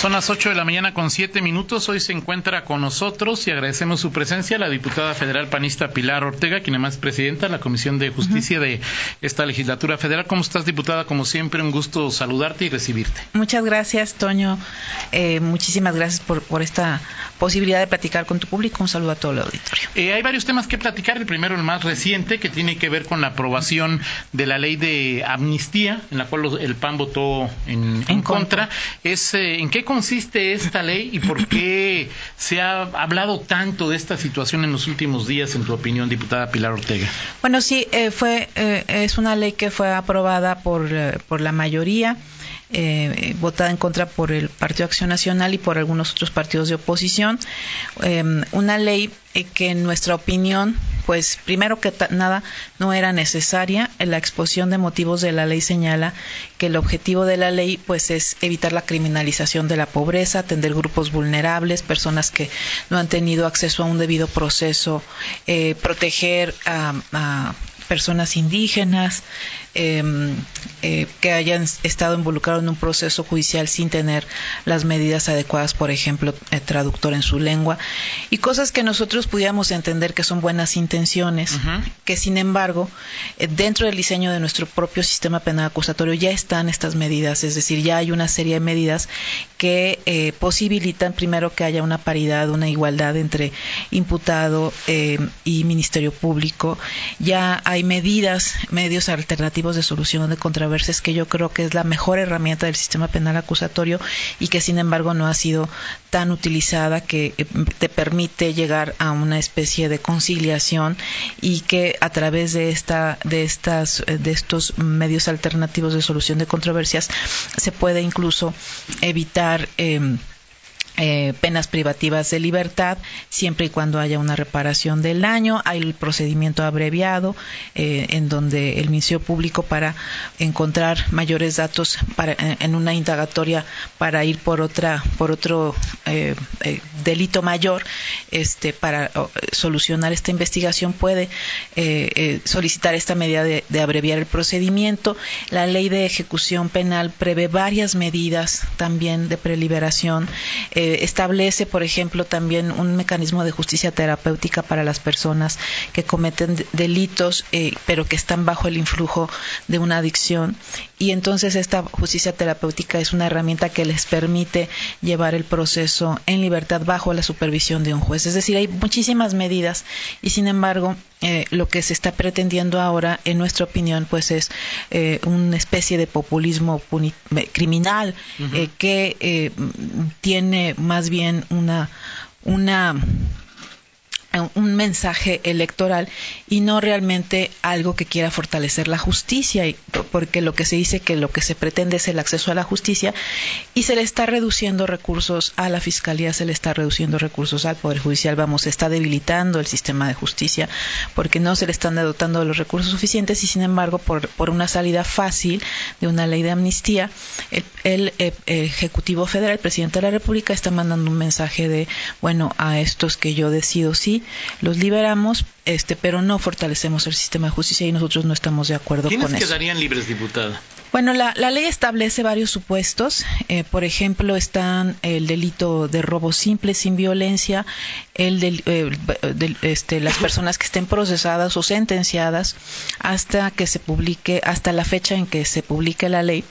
Son las 8 de la mañana con 7 minutos. Hoy se encuentra con nosotros y agradecemos su presencia la diputada federal panista Pilar Ortega, quien además es presidenta de la Comisión de Justicia de esta legislatura federal. ¿Cómo estás, diputada? Como siempre, un gusto saludarte y recibirte. Muchas gracias, Toño. Eh, muchísimas gracias por, por, esta posibilidad de platicar con tu público. Un saludo a todo el auditorio. Eh, hay varios temas que platicar. El primero, el más reciente, que tiene que ver con la aprobación de la ley de amnistía, en la cual el PAN votó en, en, en contra. contra. Es, eh, ¿En qué consiste esta ley y por qué se ha hablado tanto de esta situación en los últimos días, en tu opinión, diputada Pilar Ortega? Bueno, sí, eh, fue eh, es una ley que fue aprobada por, eh, por la mayoría. Eh, votada en contra por el Partido Acción Nacional y por algunos otros partidos de oposición. Eh, una ley eh, que en nuestra opinión, pues primero que nada no era necesaria. La exposición de motivos de la ley señala que el objetivo de la ley pues es evitar la criminalización de la pobreza, atender grupos vulnerables, personas que no han tenido acceso a un debido proceso, eh, proteger a personas indígenas eh, eh, que hayan estado involucrados en un proceso judicial sin tener las medidas adecuadas, por ejemplo, eh, traductor en su lengua, y cosas que nosotros pudiéramos entender que son buenas intenciones, uh -huh. que sin embargo, dentro del diseño de nuestro propio sistema penal acusatorio ya están estas medidas, es decir, ya hay una serie de medidas que posibilitan primero que haya una paridad, una igualdad entre imputado y Ministerio Público, ya hay medidas, medios alternativos de solución de controversias que yo creo que es la mejor herramienta del sistema penal acusatorio y que sin embargo no ha sido tan utilizada que te permite llegar a una especie de conciliación y que a través de esta de estas de estos medios alternativos de solución de controversias se puede incluso evitar eh, eh, penas privativas de libertad siempre y cuando haya una reparación del daño. Hay el procedimiento abreviado eh, en donde el Ministerio Público para encontrar mayores datos para, en una indagatoria para ir por otra por otro eh, delito mayor este para solucionar esta investigación puede solicitar esta medida de, abreviar el procedimiento. La ley de ejecución penal prevé varias medidas también de preliberación. Eh, establece, por ejemplo, también un mecanismo de justicia terapéutica para las personas que cometen delitos, eh, pero que están bajo el influjo de una adicción. Y entonces esta justicia terapéutica es una herramienta que les permite llevar el proceso en libertad bajo la supervisión de un juez. Es decir, hay muchísimas medidas y sin embargo eh, lo que se está pretendiendo ahora, en nuestra opinión, pues es eh, una especie de populismo criminal uh -huh. eh, que eh, tiene más bien una una un mensaje electoral y no realmente algo que quiera fortalecer la justicia, porque lo que se dice que lo que se pretende es el acceso a la justicia y se le está reduciendo recursos a la fiscalía, se le está reduciendo recursos al Poder Judicial, vamos, se está debilitando el sistema de justicia porque no se le están dotando de los recursos suficientes y sin embargo por, por una salida fácil de una ley de amnistía, el, el, el Ejecutivo Federal, el presidente de la República está mandando un mensaje de, bueno, a estos que yo decido sí, los liberamos, este, pero no fortalecemos el sistema de justicia y nosotros no estamos de acuerdo con eso. ¿Quiénes quedarían libres, diputada? Bueno, la, la, ley establece varios supuestos. Eh, por ejemplo, están el delito de robo simple sin violencia, el del, eh, de, este, las personas que estén procesadas o sentenciadas hasta que se publique, hasta la fecha en que se publique la ley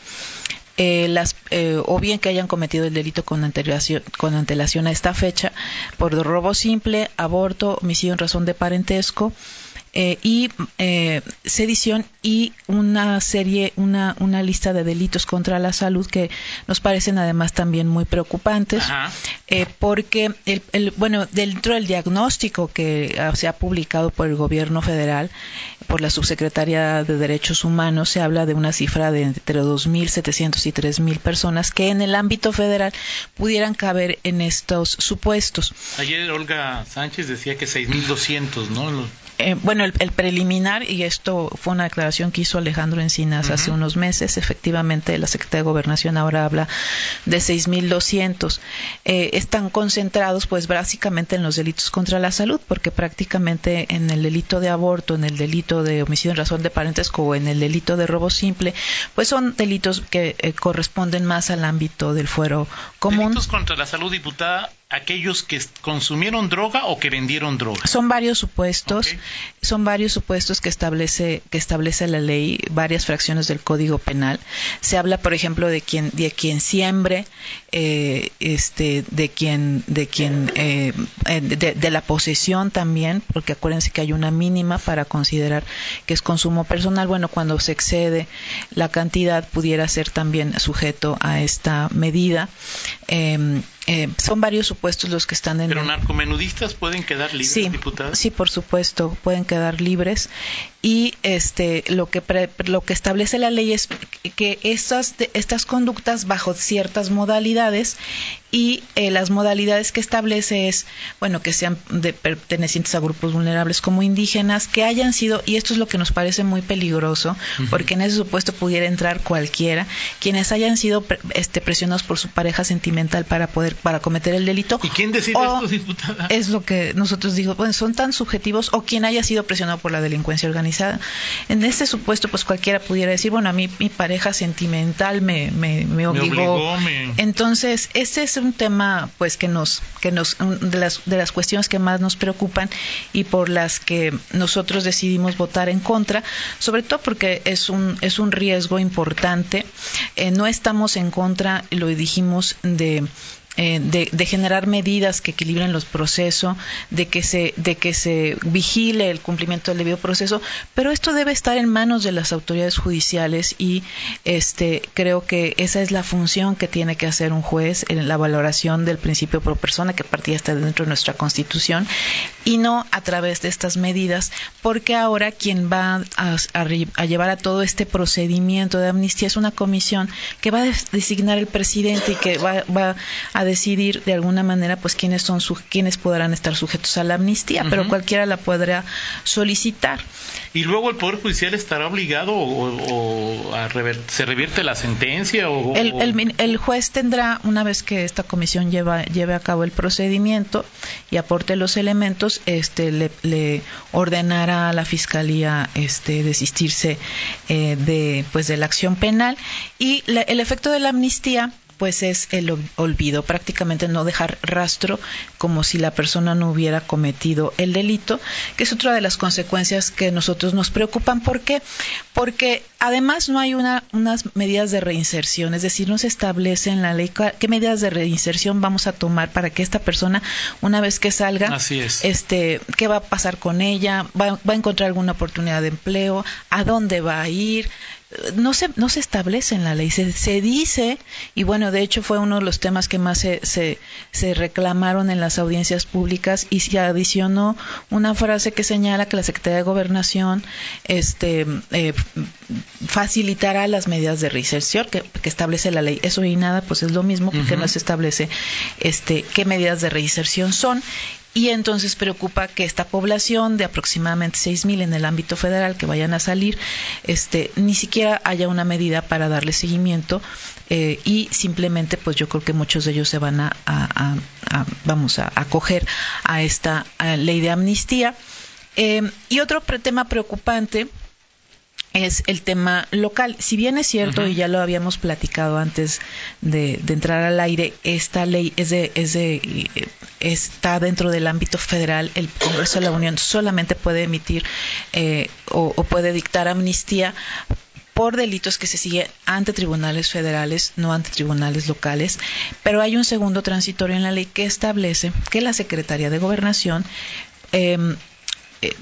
eh, las, eh, o bien que hayan cometido el delito con antelación, con antelación a esta fecha por robo simple, aborto, homicidio en razón de parentesco eh, y eh, sedición y una serie, una, una lista de delitos contra la salud que nos parecen además también muy preocupantes, eh, porque el, el, bueno, dentro del diagnóstico que se ha publicado por el gobierno federal, por la subsecretaria de Derechos Humanos, se habla de una cifra de entre 2.700 y 3.000 personas que en el ámbito federal pudieran caber en estos supuestos. Ayer Olga Sánchez decía que 6.200, ¿no? Eh, bueno, Bueno, el, preliminar, y esto fue una declaración que hizo Alejandro Encinas hace unos meses, efectivamente la Secretaría de Gobernación ahora habla de 6.200. Eh, están concentrados, pues, básicamente en los delitos contra la salud, porque prácticamente en el delito de aborto, en el delito de homicidio en razón de parentesco o en el delito de robo simple, pues son delitos que eh, corresponden más al ámbito del fuero común. Delitos contra la salud, diputada, aquellos que consumieron droga o que vendieron droga. Son varios supuestos, son varios supuestos que establece que establece la ley, varias fracciones del Código Penal. Se habla, por ejemplo, de quien de quien siembre, eh, este, de quien de quien eh, eh, de, la posesión también, porque acuérdense que hay una mínima para considerar que es consumo personal. Bueno, cuando se excede la cantidad pudiera ser también sujeto a esta medida. Em, eh, son varios supuestos los que están en. Pero narcomenudistas pueden quedar libres, sí, Sí, por supuesto, pueden quedar libres. Y este, lo que lo que establece la ley es que estas estas conductas bajo ciertas modalidades y eh, las modalidades que establece es, bueno, que sean de, pertenecientes a grupos vulnerables como indígenas, que hayan sido, y esto es lo que nos parece muy peligroso, porque en ese supuesto pudiera entrar cualquiera, quienes hayan sido este, presionados por su pareja sentimental para poder, para cometer el delito. ¿Y quién decide esto, diputada? Es lo que nosotros digo, bueno, son tan subjetivos, o quien haya sido presionado por la delincuencia organizada. En este supuesto, pues cualquiera pudiera decir, bueno, a mí mi pareja sentimental me, me, me obligó. Entonces, ese es un tema pues que nos que nos de las de las cuestiones que más nos preocupan y por las que nosotros decidimos votar en contra, sobre todo porque es un es un riesgo importante. Eh, no estamos en contra, lo dijimos de eh, de, generar medidas que equilibren los procesos, de que se de que se vigile el cumplimiento del debido proceso, pero esto debe estar en manos de las autoridades judiciales y este creo que esa es la función que tiene que hacer un juez en la valoración del principio pro persona que partía está dentro de nuestra Constitución y no a través de estas medidas, porque ahora quien va a, llevar a todo este procedimiento de amnistía es una comisión que va a designar el presidente y que va, va a decidir de alguna manera pues quiénes son su, quiénes podrán estar sujetos a la amnistía, pero cualquiera la podrá solicitar. Y luego el poder judicial estará obligado o, a se revierte la sentencia o, el, el, juez tendrá una vez que esta comisión lleva, lleve a cabo el procedimiento y aporte los elementos, este le, le ordenará a la fiscalía este desistirse eh, de pues de la acción penal. Y el efecto de la amnistía pues es el olvido, prácticamente no dejar rastro como si la persona no hubiera cometido el delito, que es otra de las consecuencias que nosotros nos preocupan. ¿Por qué? Porque además no hay una, unas medidas de reinserción, es decir, no se establece en la ley qué medidas de reinserción vamos a tomar para que esta persona, una vez que salga, este, qué va a pasar con ella, va, va a encontrar alguna oportunidad de empleo, a dónde va a ir, no se, no se establece en la ley, se, se, dice, y bueno, de hecho fue uno de los temas que más se, se, se, reclamaron en las audiencias públicas y se adicionó una frase que señala que la Secretaría de Gobernación este, eh, facilitará las medidas de reinserción que, que, establece la ley. Eso y nada, pues es lo mismo porque no se establece este, qué medidas de reinserción son y entonces preocupa que esta población de aproximadamente 6.000 en el ámbito federal que vayan a salir, este, ni siquiera haya una medida para darle seguimiento eh, y simplemente pues yo creo que muchos de ellos se van a, vamos a acoger a esta ley de amnistía. Eh, y otro tema preocupante es el tema local. Si bien es cierto, y ya lo habíamos platicado antes de, entrar al aire, esta ley es de, es de, está dentro del ámbito federal, el Congreso de la Unión solamente puede emitir eh, o, puede dictar amnistía por delitos que se siguen ante tribunales federales, no ante tribunales locales, pero hay un segundo transitorio en la ley que establece que la Secretaría de Gobernación em, eh,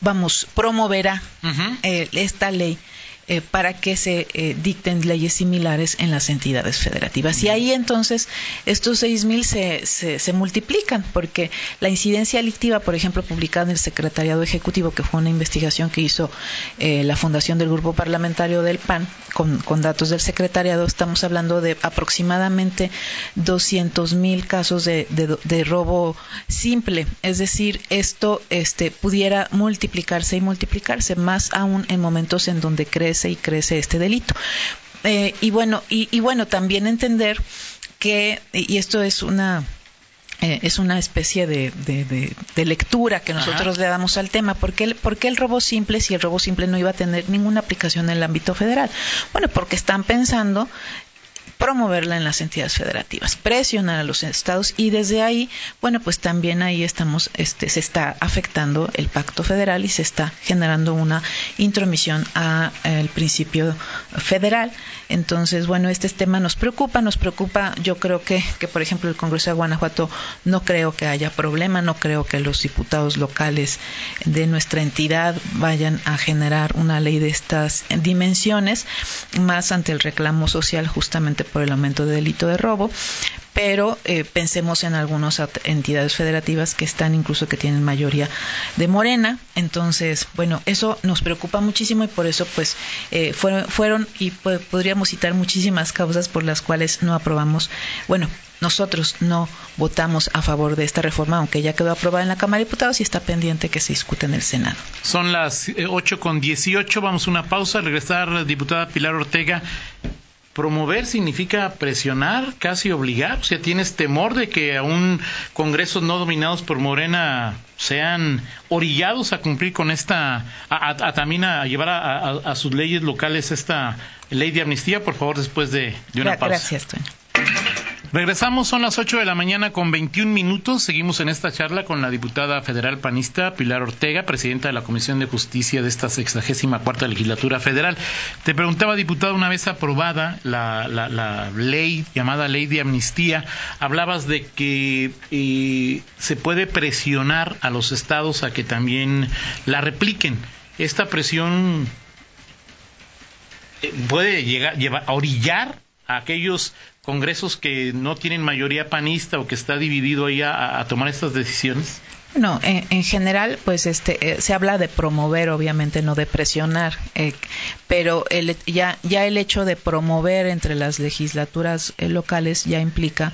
vamos, promoverá eh, esta ley eh, para que se eh, dicten leyes similares en las entidades federativas. Y ahí entonces estos 6.000 se, se, se multiplican, porque la incidencia delictiva, por ejemplo, publicada en el Secretariado Ejecutivo, que fue una investigación que hizo eh, la Fundación del Grupo Parlamentario del PAN, con, con datos del Secretariado, estamos hablando de aproximadamente 200.000 casos de, de, de robo simple. Es decir, esto este, pudiera multiplicarse y multiplicarse, más aún en momentos en donde crece y crece este delito. Eh, y bueno, y, y bueno, también entender que, y esto es una eh, es una especie de, de, de, de lectura que nosotros Ajá. le damos al tema. ¿Por qué, el, ¿Por qué, el, robo simple si el robo simple no iba a tener ninguna aplicación en el ámbito federal? Bueno, porque están pensando promoverla en las entidades federativas, presionar a los estados y desde ahí, bueno, pues también ahí estamos, este, se está afectando el pacto federal y se está generando una intromisión al principio federal. Entonces, bueno, este tema nos preocupa, nos preocupa, yo creo que, que, por ejemplo, el Congreso de Guanajuato no creo que haya problema, no creo que los diputados locales de nuestra entidad vayan a generar una ley de estas dimensiones, más ante el reclamo social justamente por el aumento de delito de robo, pero eh, pensemos en algunas entidades federativas que están incluso que tienen mayoría de Morena. Entonces, bueno, eso nos preocupa muchísimo y por eso pues eh, fueron, fueron y podríamos citar muchísimas causas por las cuales no aprobamos, bueno, nosotros no votamos a favor de esta reforma, aunque ya quedó aprobada en la Cámara de Diputados y está pendiente que se discute en el Senado. Son las 8 eh, con 18, vamos a una pausa, regresar diputada Pilar Ortega promover significa presionar, casi obligar. O sea, tienes temor de que a un Congreso no dominados por Morena sean orillados a cumplir con esta, a, a, a también a llevar a, a, sus leyes locales esta ley de amnistía, por favor, después de, de una pausa. Gracias. Regresamos, son las 8 de la mañana con 21 minutos. Seguimos en esta charla con la diputada federal panista Pilar Ortega, presidenta de la Comisión de Justicia de esta sexagésima cuarta legislatura federal. Te preguntaba, diputada, una vez aprobada la, la, ley llamada ley de amnistía, hablabas de que eh, se puede presionar a los estados a que también la repliquen. Esta presión eh, puede llegar, llevar, a orillar a aquellos congresos que no tienen mayoría panista o que está dividido ahí a, tomar estas decisiones? No, en, en, general, pues este eh, se habla de promover, obviamente, no de presionar, eh, pero el, ya ya el hecho de promover entre las legislaturas eh, locales ya implica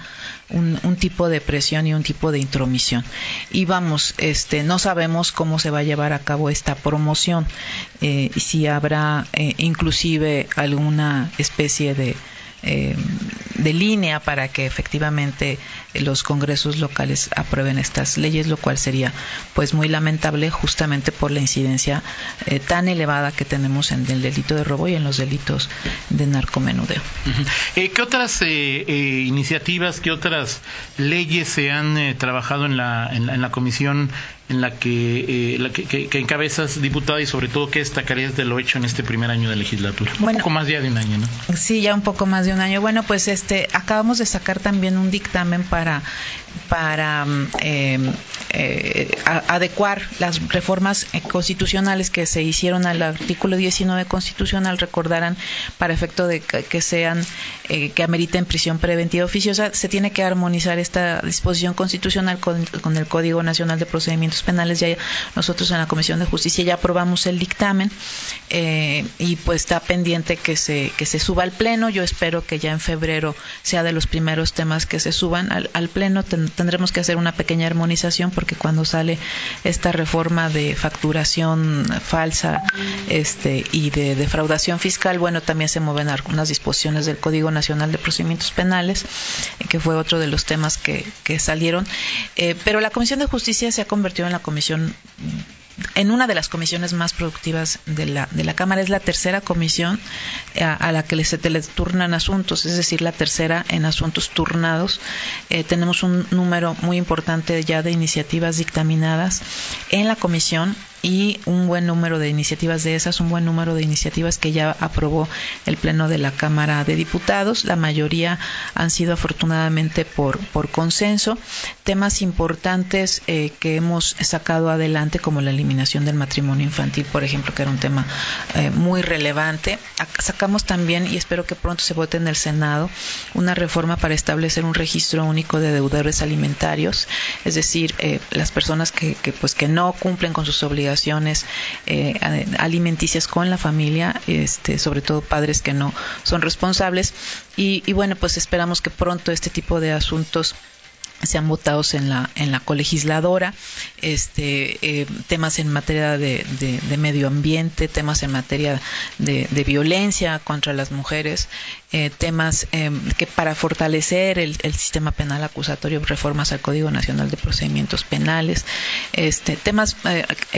un, un, tipo de presión y un tipo de intromisión. Y vamos, este, no sabemos cómo se va a llevar a cabo esta promoción, eh, si habrá inclusive alguna especie de de línea para que efectivamente los congresos locales aprueben estas leyes, lo cual sería pues muy lamentable justamente por la incidencia eh, tan elevada que tenemos en el delito de robo y en los delitos de narcomenudeo. Eh, ¿Qué otras eh, iniciativas, qué otras leyes se han eh, trabajado en la, en la, en la comisión en la que, eh, la que, que, que, encabezas, diputada, y sobre todo qué destacarías de lo hecho en este primer año de legislatura. Bueno, un poco más ya de un año, ¿no? Sí, ya un poco más de un año. Bueno, pues este acabamos de sacar también un dictamen para para eh, eh, adecuar las reformas constitucionales que se hicieron al artículo 19 constitucional, recordarán, para efecto de que, que sean, eh, que ameriten prisión preventiva oficiosa, se tiene que armonizar esta disposición constitucional con, con el Código Nacional de Procedimientos Penales. Ya nosotros en la Comisión de Justicia ya aprobamos el dictamen eh, y pues está pendiente que se, que se suba al Pleno. Yo espero que ya en febrero sea de los primeros temas que se suban al, al Pleno. Ten, tendremos que hacer una pequeña armonización porque cuando sale esta reforma de facturación falsa este y de defraudación fiscal, bueno, también se mueven algunas disposiciones del Código Nacional de Procedimientos Penales, que fue otro de los temas que, que salieron. Eh, pero la Comisión de Justicia se ha convertido en la comisión en una de las comisiones más productivas de la, de la Cámara. Es la tercera comisión a, a la que se les turnan asuntos, es decir, la tercera en asuntos turnados. Eh, tenemos un número muy importante ya de iniciativas dictaminadas en la comisión y un buen número de iniciativas de esas, un buen número de iniciativas que ya aprobó el Pleno de la Cámara de Diputados. La mayoría han sido afortunadamente por, por consenso. Temas importantes eh, que hemos sacado adelante, como la eliminación del matrimonio infantil, por ejemplo, que era un tema eh, muy relevante. Sacamos también, y espero que pronto se vote en el Senado, una reforma para establecer un registro único de deudores alimentarios, es decir, eh, las personas que, pues, que no cumplen con sus obligaciones eh, alimenticias con la familia, este, sobre todo padres que no son responsables. Y, y bueno, pues esperamos que pronto este tipo de asuntos sean votados en la en la colegisladora este eh, temas en materia de, de, medio ambiente temas en materia de, violencia contra las mujeres eh, temas eh, que para fortalecer el, el, sistema penal acusatorio reformas al Código Nacional de Procedimientos Penales este temas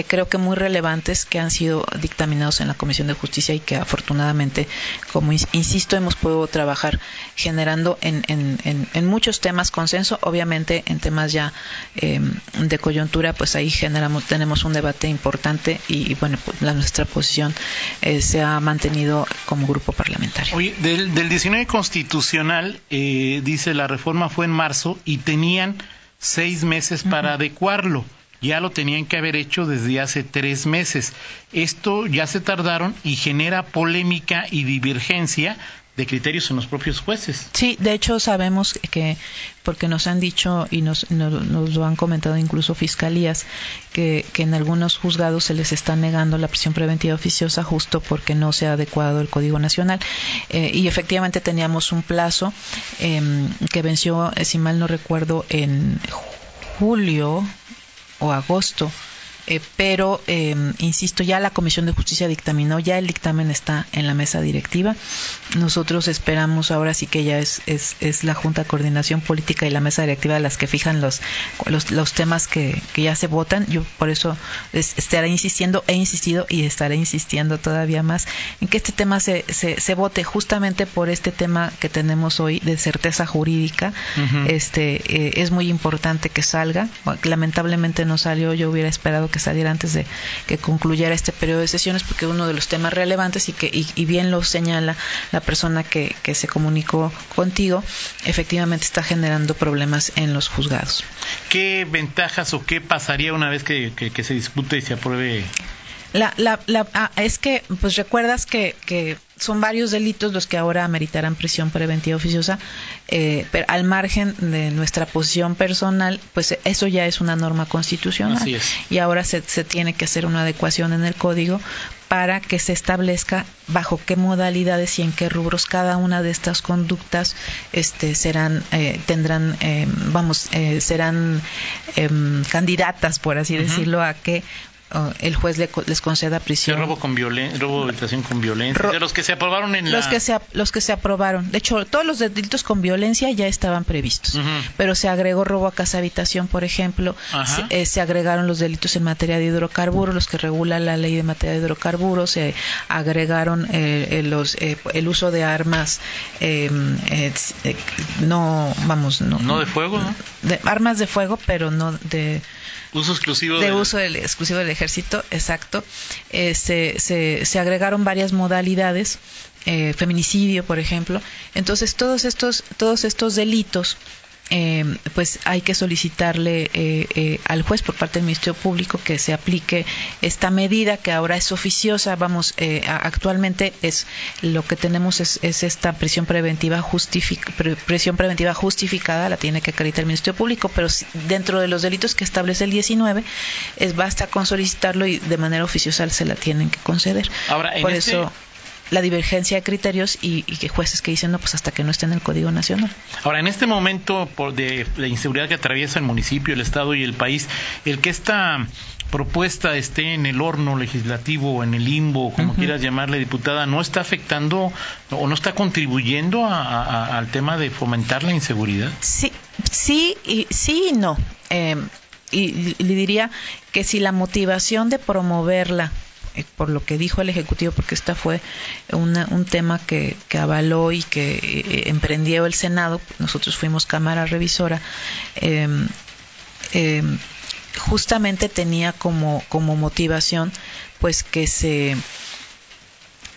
creo que muy relevantes que han sido dictaminados en la Comisión de Justicia y que afortunadamente como insisto hemos podido trabajar generando en, en, en, en muchos temas consenso obviamente en temas ya eh, de coyuntura, pues ahí generamos, tenemos un debate importante y, bueno, pues la, nuestra posición eh, se ha mantenido como grupo parlamentario. Oye, del, del 19 constitucional, eh, dice la reforma fue en marzo y tenían seis meses para uh -huh. adecuarlo ya lo tenían que haber hecho desde hace tres meses. Esto ya se tardaron y genera polémica y divergencia de criterios en los propios jueces. Sí, de hecho sabemos que, porque nos han dicho y nos, nos, nos lo han comentado incluso fiscalías, que, que, en algunos juzgados se les está negando la prisión preventiva oficiosa justo porque no se ha adecuado el Código Nacional. Eh, y efectivamente teníamos un plazo eh, que venció, si mal no recuerdo, en julio o agosto eh, pero eh, insisto, ya la Comisión de Justicia dictaminó, ya el dictamen está en la mesa directiva. Nosotros esperamos ahora sí que ya es, es, es la Junta de Coordinación Política y la mesa directiva las que fijan los, los, los temas que, que, ya se votan. Yo por eso es, estaré insistiendo, he insistido y estaré insistiendo todavía más en que este tema se, se, se vote justamente por este tema que tenemos hoy de certeza jurídica. Uh -huh. Este eh, es muy importante que salga. Lamentablemente no salió, yo hubiera esperado que que saliera antes de que concluyera este periodo de sesiones, porque uno de los temas relevantes y que y, bien lo señala la persona que, que, se comunicó contigo, efectivamente está generando problemas en los juzgados. ¿Qué ventajas o qué pasaría una vez que, que, que se discute y se apruebe? La, la, la, ah, es que, pues recuerdas que, que son varios delitos los que ahora ameritarán prisión preventiva oficiosa, eh, pero al margen de nuestra posición personal, pues eso ya es una norma constitucional. Así es. Y ahora se, se tiene que hacer una adecuación en el código para que se establezca bajo qué modalidades y en qué rubros cada una de estas conductas este, serán, eh, tendrán, eh, vamos, eh, serán em, candidatas, por así uh -huh. decirlo, a que uh, el juez le, les conceda prisión. ¿Qué robo con violencia, robo de habitación con violencia, Ro de los que se aprobaron en los la... que se los que se aprobaron. De hecho, todos los delitos con violencia ya estaban previstos, uh -huh. pero se agregó robo a casa habitación, por ejemplo, se, eh, se, agregaron los delitos en materia de hidrocarburos, los que regula la ley de materia de hidrocarburos, se agregaron eh, los eh, el uso de armas eh, no vamos no, no de fuego, ¿no? De, armas de fuego, pero no de uso exclusivo de uso del, exclusivo del ejército, exacto. Eh, se, se, se, agregaron varias modalidades, eh, feminicidio, por ejemplo. Entonces todos estos todos estos delitos eh, pues hay que solicitarle eh, eh, al juez por parte del Ministerio Público que se aplique esta medida que ahora es oficiosa. Vamos, eh, actualmente es lo que tenemos es, es esta prisión preventiva justific, pre, prisión preventiva justificada, la tiene que acreditar el Ministerio Público, pero dentro de los delitos que establece el 19 es basta con solicitarlo y de manera oficiosa se la tienen que conceder. Ahora, por este... eso la divergencia de criterios y, y, que jueces que dicen no pues hasta que no esté en el Código Nacional. Ahora en este momento por de la inseguridad que atraviesa el municipio, el estado y el país, el que esta propuesta esté en el horno legislativo o en el limbo, como uh -huh. quieras llamarle, diputada, no está afectando o no está contribuyendo a, a, al tema de fomentar la inseguridad. Sí, sí y sí y no. Eh, y le diría que si la motivación de promoverla por lo que dijo el Ejecutivo, porque esta fue un tema que, avaló y que eh, emprendió el Senado, nosotros fuimos Cámara Revisora, eh, eh, justamente tenía como, como motivación pues que se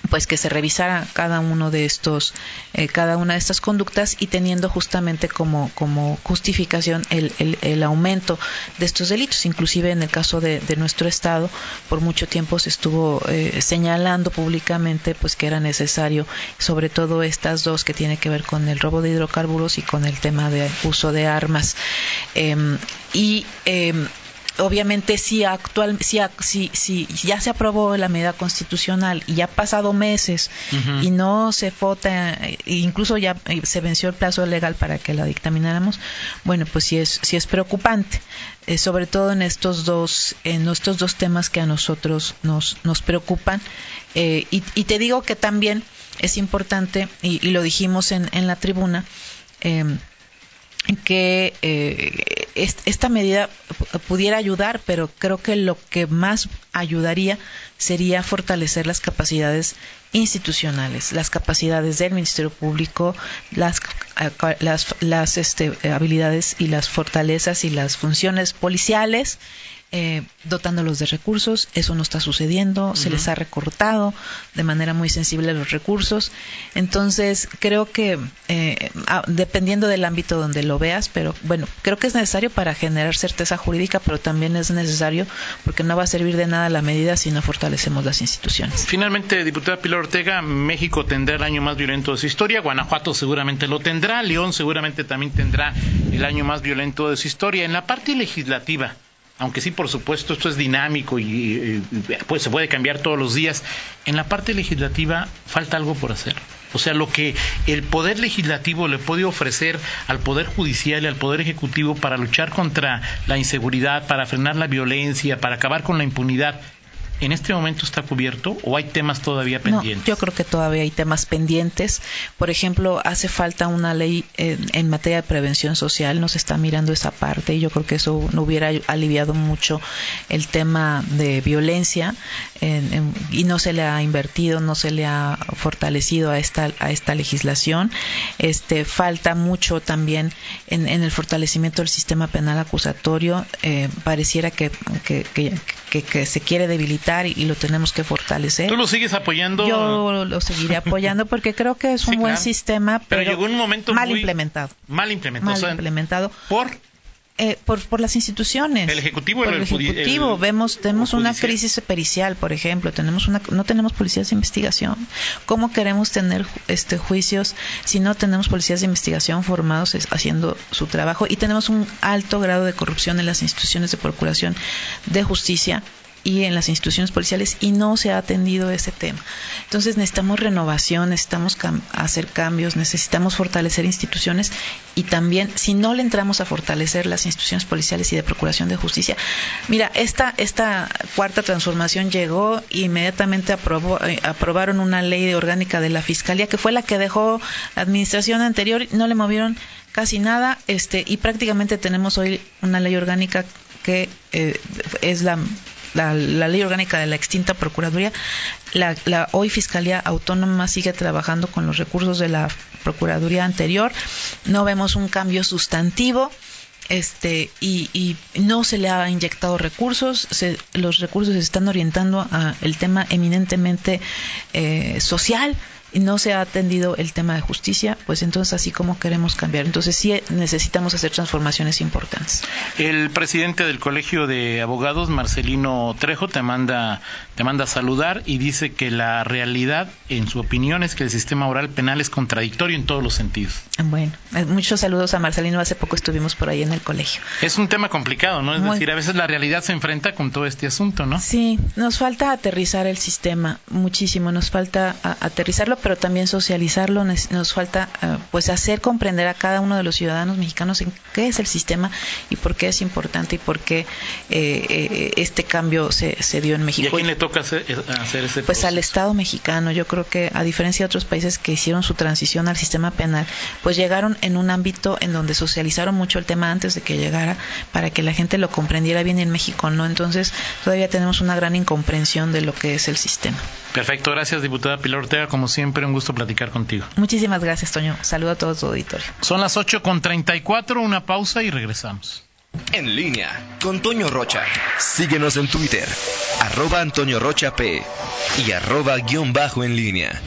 pues que se revisara cada uno de estos, eh, cada una de estas conductas y teniendo justamente como, como justificación el, el, aumento de estos delitos. Inclusive en el caso de, nuestro estado, por mucho tiempo se estuvo eh, señalando públicamente pues que era necesario, sobre todo estas dos que tiene que ver con el robo de hidrocarburos y con el tema de uso de armas. Em, y em, obviamente si actual si, si, si, ya se aprobó la medida constitucional y ya ha pasado meses y no se vota e incluso ya eh, se venció el plazo legal para que la dictamináramos bueno pues sí es sí es preocupante eh, sobre todo en estos dos en estos dos temas que a nosotros nos nos preocupan. Eh, y, y, te digo que también es importante y, y lo dijimos en, en la tribuna eh, que eh, esta medida pudiera ayudar, pero creo que lo que más ayudaría sería fortalecer las capacidades institucionales, las capacidades del Ministerio Público, las, las, las este, habilidades y las fortalezas y las funciones policiales eh, dotándolos de recursos. Eso no está sucediendo, se les ha recortado de manera muy sensible los recursos. Entonces, creo que eh, dependiendo del ámbito donde lo veas, pero bueno, creo que es necesario para generar certeza jurídica, pero también es necesario porque no va a servir de nada la medida si no fortalecemos las instituciones. Finalmente, diputada Pilar Ortega, México tendrá el año más violento de su historia, Guanajuato seguramente lo tendrá, León seguramente también tendrá el año más violento de su historia. En la parte legislativa, aunque sí, por supuesto, esto es dinámico y, pues se puede cambiar todos los días, en la parte legislativa falta algo por hacer. O sea, lo que el Poder Legislativo le puede ofrecer al Poder Judicial y al Poder Ejecutivo para luchar contra la inseguridad, para frenar la violencia, para acabar con la impunidad, en este momento está cubierto o hay temas todavía pendientes? yo creo que todavía hay temas pendientes. Por ejemplo, hace falta una ley en, materia de prevención social, nos está mirando esa parte y yo creo que eso no hubiera aliviado mucho el tema de violencia y no se le ha invertido, no se le ha fortalecido a esta a esta legislación. Este falta mucho también en, el fortalecimiento del sistema penal acusatorio. Eh, pareciera que, que se quiere debilitar y, lo tenemos que fortalecer. ¿Tú lo sigues apoyando? Yo lo seguiré apoyando porque creo que es un buen sistema, pero, llegó un momento mal implementado. Mal implementado. Mal implementado. ¿Por? Eh, por, por las instituciones. El ejecutivo. el, ejecutivo. vemos tenemos una crisis pericial, por ejemplo. Tenemos una no tenemos policías de investigación. ¿Cómo queremos tener este juicios si no tenemos policías de investigación formados haciendo su trabajo y tenemos un alto grado de corrupción en las instituciones de procuración de justicia? Y en las instituciones policiales y no se ha atendido ese tema. Entonces necesitamos renovación, necesitamos hacer cambios, necesitamos fortalecer instituciones y también si no le entramos a fortalecer las instituciones policiales y de procuración de justicia, mira, esta, esta cuarta transformación llegó e inmediatamente aprobó, eh, aprobaron una ley orgánica de la Fiscalía que fue la que dejó la administración anterior, no le movieron casi nada este y prácticamente tenemos hoy una ley orgánica que eh, es la la, ley orgánica de la extinta Procuraduría, la, hoy Fiscalía Autónoma sigue trabajando con los recursos de la Procuraduría anterior. No vemos un cambio sustantivo este y, no se le ha inyectado recursos los recursos se están orientando a el tema eminentemente eh, social y no se ha atendido el tema de justicia, pues entonces así como queremos cambiar. Entonces sí necesitamos hacer transformaciones importantes. El presidente del Colegio de Abogados, Marcelino Trejo, te manda, te manda a saludar y dice que la realidad, en su opinión, es que el sistema oral penal es contradictorio en todos los sentidos. Bueno, eh, muchos saludos a Marcelino. Hace poco estuvimos por ahí en el colegio. Es un tema complicado, ¿no? Es decir, a veces la realidad se enfrenta con todo este asunto, ¿no? Sí, nos falta aterrizar el sistema muchísimo, nos falta aterrizarlo pero también socializarlo. Nos, falta eh, pues hacer comprender a cada uno de los ciudadanos mexicanos en qué es el sistema y por qué es importante y por qué eh, eh, este cambio se, se, dio en México. ¿Y a quién le toca hacer, ese Pues al Estado mexicano. Yo creo que a diferencia de otros países que hicieron su transición al sistema penal, pues llegaron en un ámbito en donde socializaron mucho el tema antes de que llegara para que la gente lo comprendiera bien en México no. Entonces todavía tenemos una gran incomprensión de lo que es el sistema. Perfecto, gracias diputada Pilar Ortega, como siempre siempre un gusto platicar contigo. Muchísimas gracias, Toño. Saludo a todo tu auditorio. Son las 8 con 34, una pausa y regresamos. En línea con Toño Rocha. Síguenos en Twitter, arroba Antonio Rocha P y arroba guion bajo en línea.